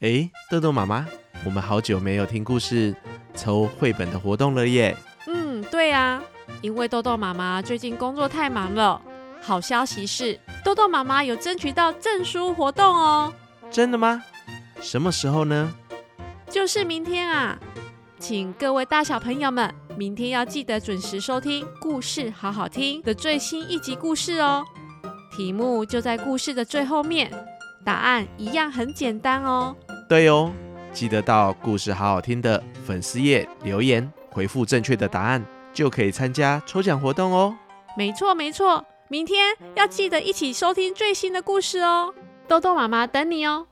哎，豆豆妈妈，我们好久没有听故事、抽绘本的活动了耶。嗯，对呀，因为豆豆妈妈最近工作太忙了。好消息是，豆豆妈妈有争取到证书活动哦。真的吗？什么时候呢？就是明天啊！请各位大小朋友们，明天要记得准时收听《故事好好听》的最新一集故事哦。题目就在故事的最后面，答案一样很简单哦。对哦，记得到《故事好好听》的粉丝页留言，回复正确的答案，就可以参加抽奖活动哦。没错没错，明天要记得一起收听最新的故事哦。豆豆妈妈等你哦。